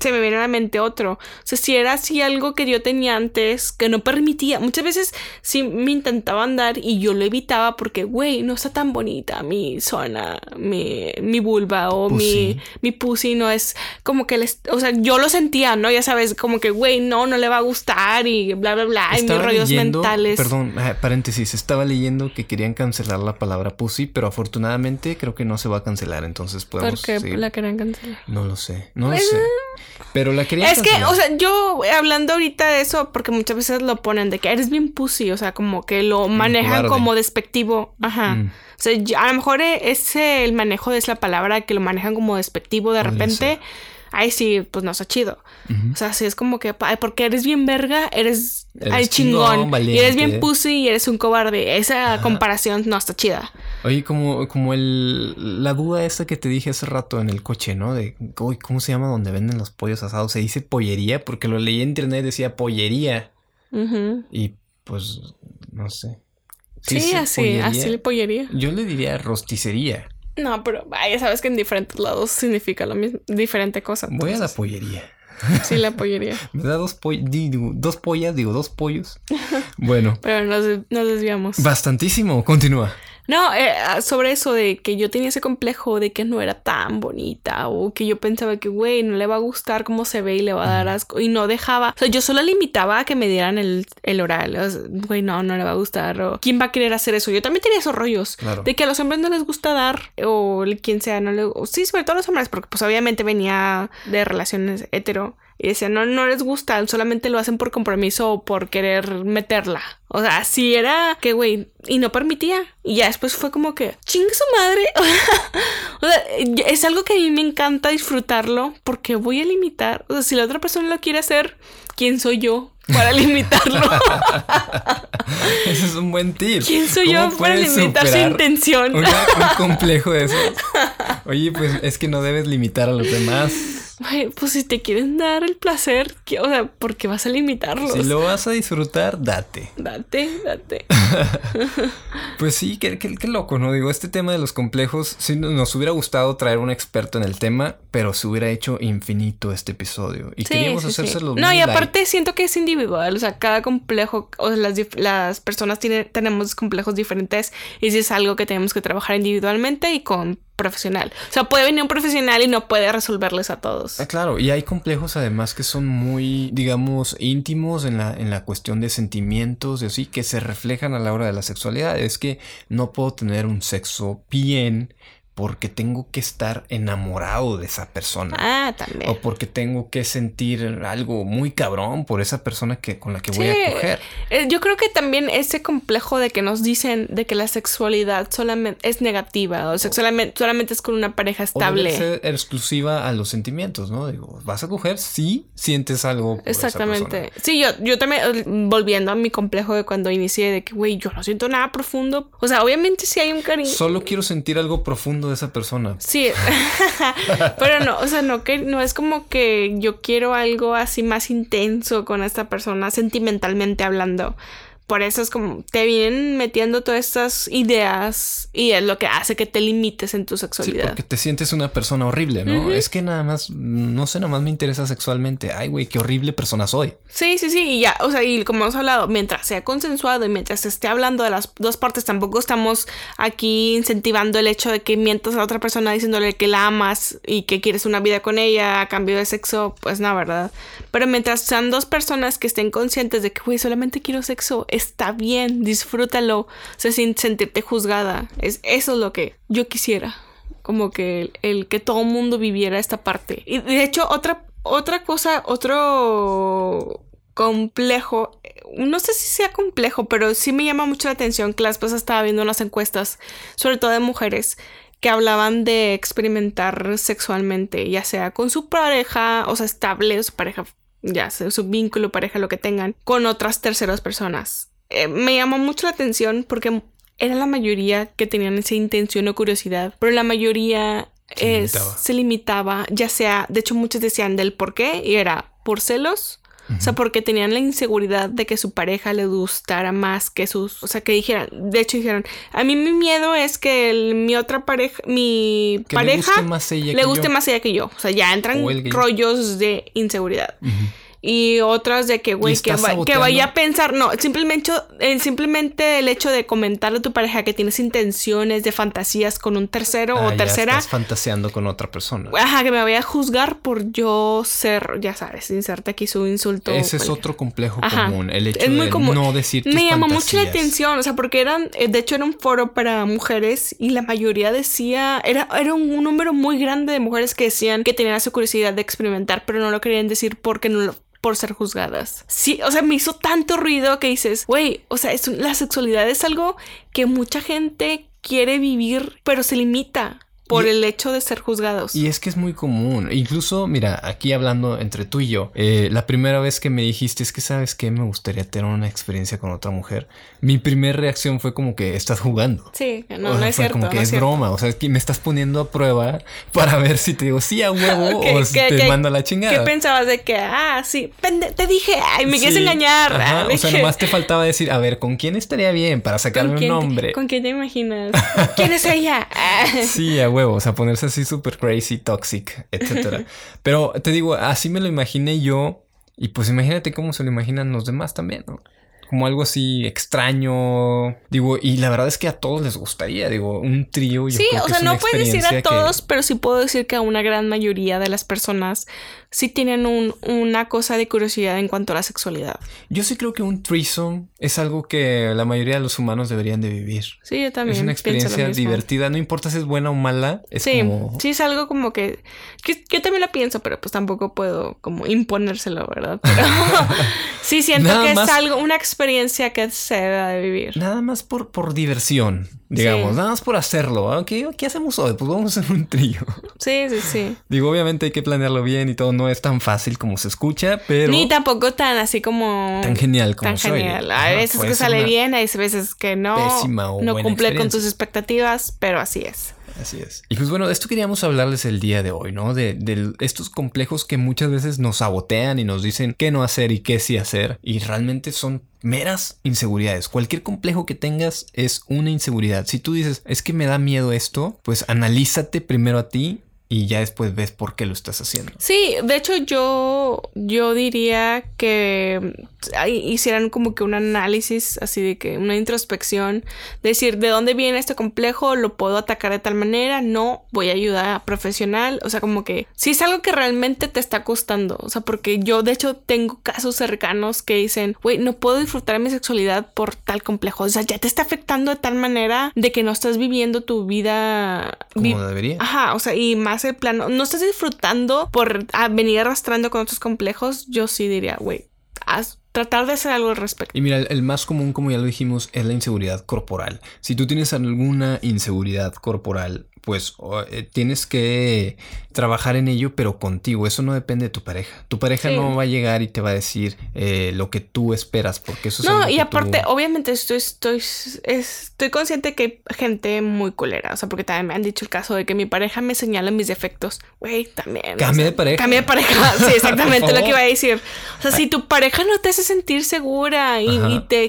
se me viene a la mente otro. O sea, si era así algo que yo tenía antes, que no permitía, muchas veces sí me intentaba andar y yo lo evitaba porque, güey, no está tan bonita mi zona, mi, mi vulva o mi, mi pussy, no es como que, les, o sea, yo lo sentía, ¿no? Ya sabes, como que, güey, no, no le va a gustar y bla, bla, bla, y mis rollos mentales. Perdón, eh, paréntesis, estaba leyendo que querían cancelar la palabra pussy sí, pero afortunadamente creo que no se va a cancelar, entonces podemos. ¿Por qué la querían cancelar? No lo sé, no lo pues, sé. Pero la querían Es que, o sea, yo hablando ahorita de eso, porque muchas veces lo ponen de que eres bien pussy, o sea, como que lo manejan como despectivo. Ajá. Mm. O sea, a lo mejor ese el manejo de esa palabra que lo manejan como despectivo de repente ay, sí, pues no está chido. O sea, sí es como que, ay, porque eres bien verga, eres, chingón, y eres bien pussy y eres un cobarde. Esa comparación no está chida. Oye, como, como el, la duda esa que te dije hace rato en el coche, ¿no? De, uy, ¿cómo se llama donde venden los pollos asados? Se dice pollería porque lo leí en internet decía pollería. Y pues, no sé. Sí, así, así le pollería. Yo le diría rosticería. No, pero ya sabes que en diferentes lados significa lo mismo, diferente cosa. Voy a la pollería. Sí, la pollería. Me da dos, dos pollas, digo, dos pollos. Bueno. pero nos, nos desviamos. Bastantísimo. Continúa. No, eh, ah, sobre eso de que yo tenía ese complejo de que no era tan bonita o que yo pensaba que, güey, no le va a gustar cómo se ve y le va a dar asco y no dejaba. O sea, yo solo limitaba a que me dieran el, el oral. güey, no, no le va a gustar. O quién va a querer hacer eso. Yo también tenía esos rollos de que a los hombres no les gusta dar o quien sea, no le. sí, sobre todo a los hombres, porque pues obviamente venía de relaciones hetero. Y decía, no, no les gusta, solamente lo hacen por compromiso o por querer meterla. O sea, así era que, güey, y no permitía. Y ya después fue como que, chingue su madre. o sea, es algo que a mí me encanta disfrutarlo porque voy a limitar. O sea, si la otra persona lo quiere hacer, ¿quién soy yo para limitarlo? Ese es un buen tip. ¿Quién soy yo para limitar su intención? un complejo de eso. Oye, pues es que no debes limitar a los demás pues si te quieren dar el placer, o sea, ¿por qué vas a limitarlos? Si lo vas a disfrutar, date. Date, date. pues sí, qué, loco, ¿no? Digo, este tema de los complejos, sí nos hubiera gustado traer un experto en el tema, pero se hubiera hecho infinito este episodio. Y queríamos hacérselo No, y aparte siento que es individual, o sea, cada complejo, o sea, las, las personas tienen, tenemos complejos diferentes y si es algo que tenemos que trabajar individualmente y con profesional. O sea, puede venir un profesional y no puede resolverles a todos. Ah, claro, y hay complejos además que son muy, digamos, íntimos en la, en la cuestión de sentimientos y así, que se reflejan a la hora de la sexualidad. Es que no puedo tener un sexo bien porque tengo que estar enamorado de esa persona. Ah, también. O porque tengo que sentir algo muy cabrón por esa persona que, con la que voy a coger. Eh, yo creo que también ese complejo de que nos dicen de que la sexualidad solamente es negativa o sexualmente solamente es con una pareja estable. O ser exclusiva a los sentimientos, ¿no? Digo, vas a coger si sientes algo. Por Exactamente. Sí, yo, yo también, eh, volviendo a mi complejo de cuando inicié de que, güey, yo no siento nada profundo. O sea, obviamente sí hay un cariño. Solo quiero sentir algo profundo de esa persona. Sí, pero no, o sea, no que no es como que yo quiero algo así más intenso con esta persona sentimentalmente hablando por eso es como te vienen metiendo todas estas ideas y es lo que hace que te limites en tu sexualidad. Sí, porque te sientes una persona horrible, ¿no? Es que nada más, no sé, nada más me interesa sexualmente. Ay, güey, qué horrible persona soy. Sí, sí, sí, y ya, o sea, y como hemos hablado, mientras sea consensuado y mientras se esté hablando de las dos partes, tampoco estamos aquí incentivando el hecho de que mientras a otra persona diciéndole que la amas y que quieres una vida con ella a cambio de sexo, pues no, ¿verdad? Pero mientras sean dos personas que estén conscientes de que, güey, solamente quiero sexo, está bien, disfrútalo, o sea, sin sentirte juzgada. Es, eso es lo que yo quisiera. Como que el, que todo mundo viviera esta parte. Y de hecho, otra, otra cosa, otro complejo, no sé si sea complejo, pero sí me llama mucho la atención que las cosas estaba viendo unas encuestas, sobre todo de mujeres, que hablaban de experimentar sexualmente, ya sea con su pareja, o sea, estable, su pareja, ya sea su vínculo, pareja, lo que tengan, con otras terceras personas. Eh, me llamó mucho la atención porque era la mayoría que tenían esa intención o curiosidad, pero la mayoría Se es- limitaba. se limitaba, ya sea, de hecho muchos decían del por qué y era por celos. O sea, porque tenían la inseguridad de que su pareja le gustara más que sus... O sea, que dijeran... De hecho, dijeron... A mí mi miedo es que el- mi otra pareja... Mi Que le pareja... guste más ella le que guste yo. más ella que yo. O sea, ya entran rollos de inseguridad. Y otras de que, güey, que, va- que vaya a pensar, no, simplemente, eh, simplemente el hecho de comentarle a tu pareja que tienes intenciones de fantasías con un tercero Ah, o ya tercera, estás fantaseando con otra persona. ajá, que me vaya a juzgar por yo ser, ya sabes, inserte aquí su insulto. Ese es otro complejo Ajá. común. El hecho Es muy de común. no decir tus Me llamó mucho la atención, o sea, porque eran, eh, de hecho era un foro para mujeres y la mayoría decía, era, era un, un número muy grande de mujeres que decían que tenían esa curiosidad de experimentar, pero no lo querían decir porque no lo por ser juzgadas. Sí, o sea, me hizo tanto ruido que dices, güey, o sea, es un- la sexualidad es algo que mucha gente quiere vivir, pero se limita por Y- el hecho de ser juzgados. Y es que es muy común. Incluso, mira, aquí hablando entre tú y yo, eh, la primera vez que me dijiste es que sabes que me gustaría tener una experiencia con otra mujer, mi primera reacción fue como que estás jugando. sí, no, O no sea, es fue cierto. como que no es broma, o sea, es que me estás poniendo a prueba para ver si te digo sí a huevo ¿Qué- o si qué- te qué- mando a la ¿Qué chingada. pensabas de que, ah, sí, te dije, ay, me quieres engañar? ajá, o sea, nomás te faltaba decir, a ver, ¿con quién estaría bien para sacarme ¿con un nombre? ¿Con quién te imaginas? ¿Quién es ella? Sí, a huevo, o sea, ponerse así súper crazy, toxic, etcétera. Pero te digo, así me lo imaginé yo y pues imagínate cómo se lo imaginan los demás también, ¿no? Como algo así extraño. Digo, y la verdad es que a todos les gustaría, digo, un trío. Yo Sí, creo o que sea, no puedes decir a que- todos, pero sí puedo decir que a una gran mayoría de las personas sí tienen un- una cosa de curiosidad en cuanto a la sexualidad. Yo sí creo que un threesome es algo que la mayoría de los humanos deberían de vivir. Sí, yo también. es una experiencia divertida, no importa si es buena o mala. Es Sí, como... sí es algo como que, que yo también lo pienso, pero pues tampoco puedo como imponérselo, ¿verdad? Pero sí siento Nada que más- es algo, una experiencia que se debe de vivir. Nada más por, por diversión, digamos, Sí. nada más por hacerlo. ¿ah? ¿Qué, ¿Qué hacemos hoy? Pues vamos a hacer un trío. Sí, sí, sí. Digo, obviamente hay que planearlo bien y todo no es tan fácil como se escucha, pero Ni tampoco tan así como... tan genial como tan se oye. genial. Hay veces que sale bien, hay veces que no. pésima o no buena cumple con tus expectativas, pero así es. Así es. Y pues bueno, esto queríamos hablarles el día de hoy, ¿no? De, de estos complejos que muchas veces nos sabotean y nos dicen qué no hacer y qué sí hacer. Y realmente son meras inseguridades. Cualquier complejo que tengas es una inseguridad. Si tú dices, es que me da miedo esto, pues analízate primero a ti y ya después ves por qué lo estás haciendo. Sí, de hecho yo, yo diría que hicieran como que un análisis, así de que una introspección, decir de dónde viene este complejo, lo puedo atacar de tal manera, no, voy a ayuda profesional, o sea, como que si es algo que realmente te está costando, o sea, porque yo de hecho tengo casos cercanos que dicen, güey, no puedo disfrutar mi sexualidad por tal complejo, o sea, ya te está afectando de tal manera de que no estás viviendo tu vida vi- Como debería. Ajá, o sea, y más el plano, no estás disfrutando por ah, venir arrastrando con otros complejos, yo sí diría, güey, haz- tratar de hacer algo al respecto. Y mira, el más común, como ya lo dijimos, es la inseguridad corporal. Si tú tienes alguna inseguridad corporal, pues eh, tienes que trabajar en ello, pero contigo. Eso no depende de tu pareja. Tu pareja Sí. no va a llegar y te va a decir eh, lo que tú esperas, porque eso es No, algo y aparte, tú- obviamente estoy, estoy, estoy consciente que hay gente muy culera, o sea, porque también me han dicho el caso de que mi pareja me señala mis defectos. Güey, también. Cambia de pareja. Cambia de pareja, sí, exactamente lo que iba a decir. O sea, si tu pareja no te hace sentir segura y, te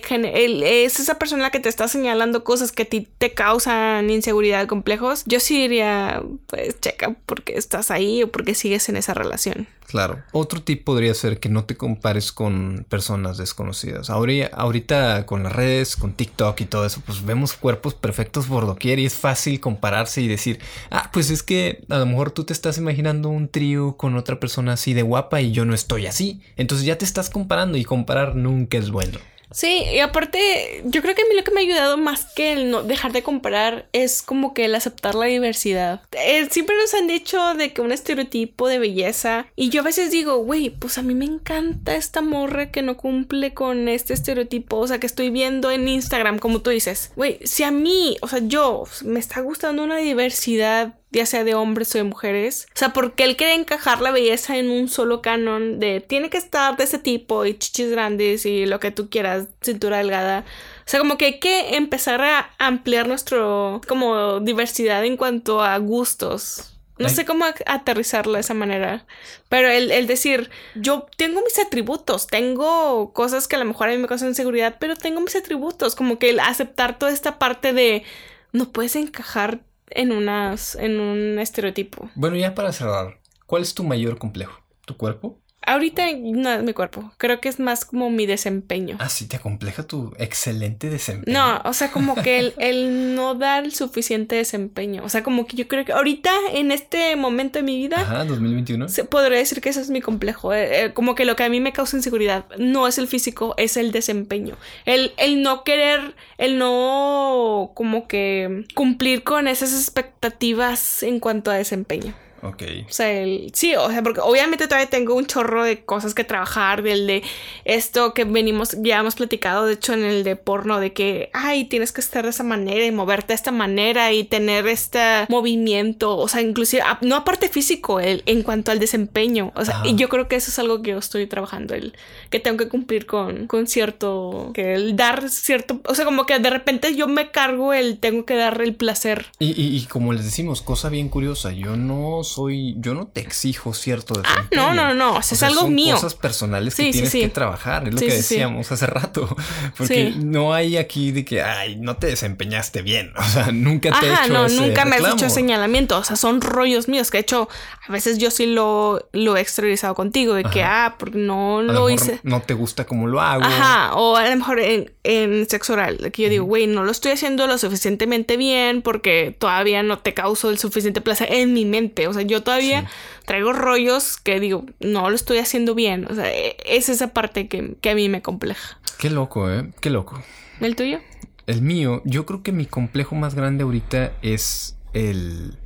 es esa persona la que te está señalando cosas que a ti te causan inseguridad, complejos, yo sí diría, pues checa por qué estás ahí o por qué sigues en esa relación. Claro. Otro tip podría ser que no te compares con personas desconocidas. Ahorita, con las redes, con TikTok y todo eso, pues vemos cuerpos perfectos por doquier y es fácil compararse y decir, ah, pues es que a lo mejor tú te estás imaginando un trío con otra persona así de guapa y yo no estoy así. Entonces ya te estás comparando y comparar nunca es bueno. Sí, y aparte, yo creo que a mí lo que me ha ayudado más que el no dejar de comprar es como que el aceptar la diversidad. Eh, siempre nos han dicho de que un estereotipo de belleza, y yo a veces digo, güey, pues a mí me encanta esta morra que no cumple con este estereotipo, o sea, que estoy viendo en Instagram, como tú dices, güey, si a mí, o sea, yo me está gustando una diversidad ya sea de hombres o de mujeres. O sea, porque él quiere encajar la belleza en un solo canon de tiene que estar de ese tipo y chichis grandes y lo que tú quieras, cintura delgada. O sea, como que hay que empezar a ampliar nuestro como diversidad en cuanto a gustos. No sé cómo aterrizarlo de esa manera. Pero el, el, decir, yo tengo mis atributos, tengo cosas que a lo mejor a mí me causan inseguridad, pero tengo mis atributos. Como que el aceptar toda esta parte de no puedes encajar en unas en un estereotipo. Bueno, ya para cerrar, ¿cuál es tu mayor complejo? ¿Tu cuerpo? Ahorita no es mi cuerpo. Creo que es más como mi desempeño. Ah, sí, te acompleja tu excelente desempeño. No, o sea, como que el, el, no dar el suficiente desempeño. O sea, como que yo creo que ahorita, en este momento de mi vida. Ajá, 2021. Se podría decir que ese es mi complejo. Eh, eh, como que lo que a mí me causa inseguridad no es el físico, es el desempeño. El, el no querer, el no como que cumplir con esas expectativas en cuanto a desempeño. Ok. O sea, el, sí, o sea, porque obviamente todavía tengo un chorro de cosas que trabajar, del de esto que venimos, ya hemos platicado, de hecho, en el de porno, de que, ay, tienes que estar de esa manera y moverte de esta manera y tener este movimiento, o sea, inclusive, no aparte físico, el, en cuanto al desempeño, o sea, y yo creo que eso es algo que yo estoy trabajando, el que tengo que cumplir con, con cierto, que el dar cierto, o sea, como que de repente yo me cargo el tengo que dar el placer. Y, y, y como les decimos, cosa bien curiosa, yo no soy, yo no te exijo cierto desempeño. Ah, no, no, no, o sea, es algo son mío. cosas personales que tienes que trabajar, es lo que decíamos hace rato, porque no hay aquí de que, ay, no te desempeñaste bien, o sea, nunca te he hecho no, ese nunca me reclamo. has hecho señalamiento, o sea, son rollos míos que de hecho a veces yo sí lo, lo he exteriorizado contigo, de que, ah, porque no lo, hice. No te gusta como lo hago. Ajá, o a lo mejor en, en sexo oral, que yo digo, güey, no lo estoy haciendo lo suficientemente bien porque todavía no te causo el suficiente placer en mi mente. O sea, yo todavía traigo rollos que digo, no lo estoy haciendo bien. O sea, e- es esa parte que, que a mí me compleja. Qué loco, ¿eh? Qué loco. ¿El tuyo? El mío, yo creo que mi complejo más grande ahorita es el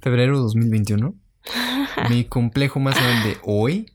febrero de 2021. mi complejo más grande hoy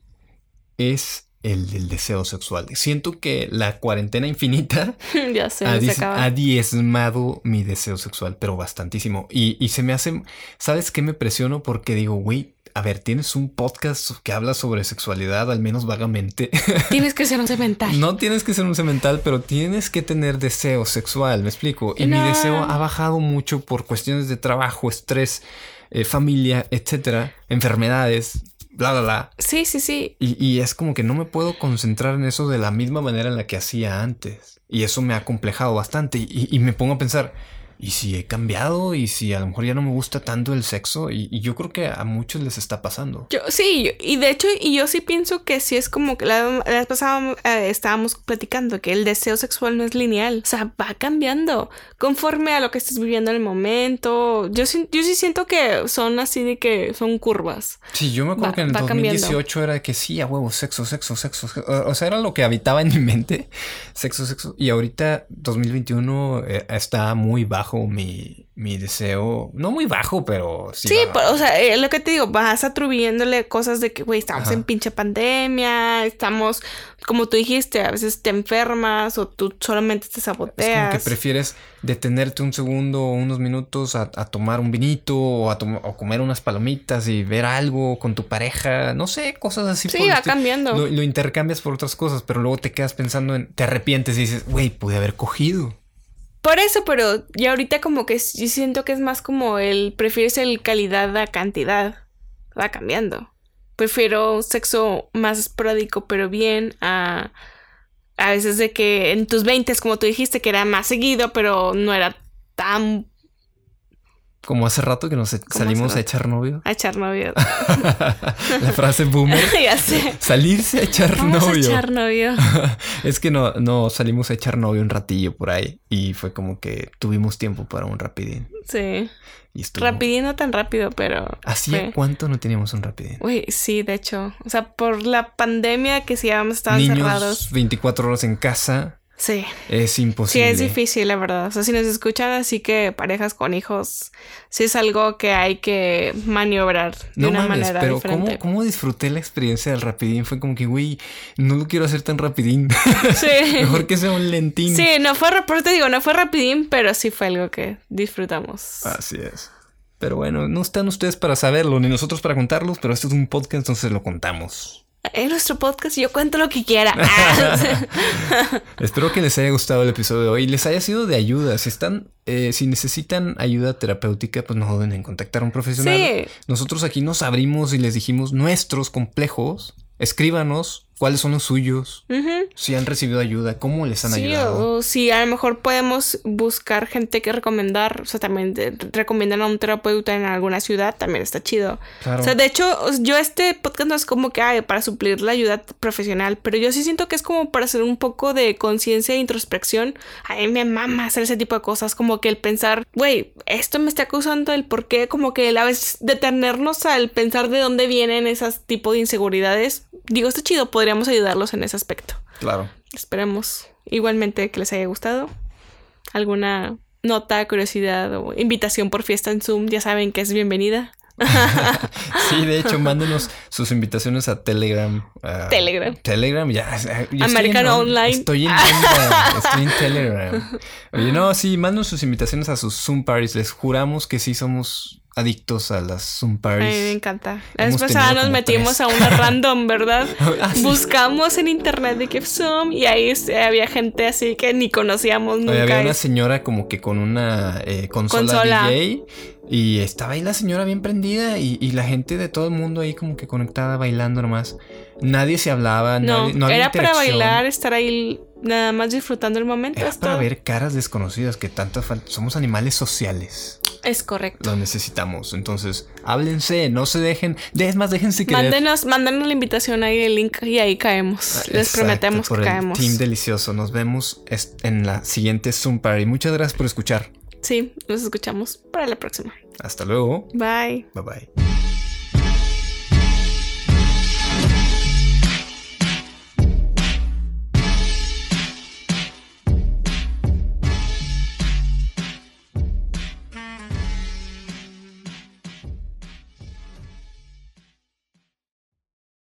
es el del deseo sexual. Siento que la cuarentena infinita ya sé, ha, diezmado mi deseo sexual, pero bastantísimo. Y, y se me hace, ¿sabes qué me presiono? Porque digo, güey, a ver, tienes un podcast que habla sobre sexualidad, al menos vagamente. Tienes que ser un cemental. No tienes que ser un cemental, pero tienes que tener deseo sexual, me explico. Y mi deseo ha bajado mucho por cuestiones de trabajo, estrés, eh, familia, etcétera, enfermedades, bla, bla, bla. Sí, sí, sí. Y, y es como que no me puedo concentrar en eso de la misma manera en la que hacía antes. Y eso me ha complejado bastante. Y, y me pongo a pensar, ¿y si he cambiado? ¿Y si a lo mejor ya no me gusta tanto el sexo? Y, y yo creo que a muchos les está pasando. Yo, sí, y de hecho, y yo sí pienso que sí es como que la, la vez pasada eh, estábamos platicando que el deseo sexual no es lineal, o sea, va cambiando conforme a lo que estés viviendo en el momento. Yo, sí- yo sí siento que son así de que son curvas. Sí, yo me acuerdo Va- que en el va cambiando. 2018 era que sí, a huevo, sexo, sexo, sexo. sexo. O o sea, era lo que habitaba en mi mente. Sexo, sexo. Y ahorita, 2021, eh, está muy bajo mi, mi deseo. No muy bajo, pero sí. Sí, pero, o sea, eh, lo que te digo, vas atribuyéndole cosas de que, güey, estamos Ajá. en pinche pandemia, estamos, como tú dijiste, a veces te enfermas o tú solamente te es como saboteas. que prefieres detenerte un segundo o unos minutos a, a tomar un vinito o a o comer unas palomitas y ver algo con tu pareja. No sé, cosas así. Sí, va cambiando. Lo, lo intercambias por otras cosas, pero luego te quedas pensando en. Te arrepientes y dices, güey, pude haber cogido. Por eso, pero ya ahorita como que sí siento que es más como el prefieres el calidad a cantidad. Va cambiando. Prefiero sexo más esporádico, pero bien, a a veces de que en tus 20 como tú dijiste que era más seguido, pero no era tan Como hace rato que nos hace salimos a echar novio. a echar novio. La frase boomer. ya sé. Salirse a echar Vamos novio. a echar novio. es que no, no salimos a echar novio un ratillo por ahí. Y fue como que tuvimos tiempo para un rapidín. Sí. Y estuvo. Rapidín no tan rápido, pero. ¿Hacía fue- cuánto no teníamos un rapidín? Uy, sí, de hecho. O sea, por la pandemia que sí habíamos estado Niños, encerrados. 24 horas en casa. Sí. Es Sí, imposible. es difícil, la verdad. O sea, si nos escuchan así que parejas con hijos, sí es algo que hay que maniobrar de No una mames, manera pero diferente. ¿cómo, ¿cómo disfruté la experiencia del rapidín? Fue como que, güey, no lo quiero hacer tan rapidín. Sí. Mejor que sea un lentín. Sí, no fue, rap- te digo, no fue rapidín, pero sí fue algo que disfrutamos. Así es. Pero bueno, no están ustedes para saberlo, ni nosotros para contarlos, pero esto es un podcast, entonces lo contamos. En nuestro podcast yo cuento lo que quiera. Espero que les haya gustado el episodio de hoy y les haya sido de ayuda. Si están, eh, si necesitan ayuda terapéutica, pues no duden en contactar a un profesional. Sí. Nosotros aquí nos abrimos y les dijimos nuestros complejos. Escríbanos cuáles son los suyos, Ujú. si han recibido ayuda, cómo les han Sí, ayudado. o si a lo mejor podemos buscar gente que recomendar, o sea, también recomiendan a un terapeuta en alguna ciudad, también está chido. Claro. O sea, de hecho, yo este podcast no es como que ay, para suplir la ayuda profesional, pero yo sí siento que es como para hacer un poco de conciencia e introspección. A mí me mama hacer ese tipo de cosas, como que el pensar, güey, esto me está causando el por qué, como que a veces detenernos al pensar de dónde vienen esas tipo de inseguridades. Digo, está chido, podríamos ayudarlos en ese aspecto. Claro. Esperemos igualmente que les haya gustado. Alguna nota, curiosidad o invitación por fiesta en Zoom, ya saben que es bienvenida. Sí, de hecho, mándenos sus invitaciones a Telegram. a- Telegram. Telegram, ya. ya estoy American en on- Online. Estoy en onda, estoy en Telegram. Oye, no, sí, mándenos sus invitaciones a sus Zoom parties. Les juramos que sí somos adictos a las Zoom A mí parties. me encanta. La vez pasada nos metimos tres. a una random, ¿verdad? Ah, sí. Buscamos en internet de que Zoom y ahí había gente así que ni conocíamos Oye, nunca. había una señora como que con una eh, consola, Consola. DJ y estaba ahí la señora bien prendida y, y la gente de todo el mundo ahí como que conectada bailando nomás. Nadie se hablaba, No, nadie- no había era para bailar, estar ahí nada más disfrutando el momento. Era para todo. ver caras desconocidas que tanto somos animales sociales. Es correcto. Lo necesitamos. Entonces, háblense, no se dejen. de- Es más, déjense querer. Mándenos, mándenos la invitación ahí, el link y ahí caemos. Ah, Les prometemos por que el caemos. Team delicioso. Nos vemos en la siguiente Zoom Party. Muchas gracias por escuchar. Sí, nos escuchamos para la próxima. Hasta luego. Bye. Bye bye.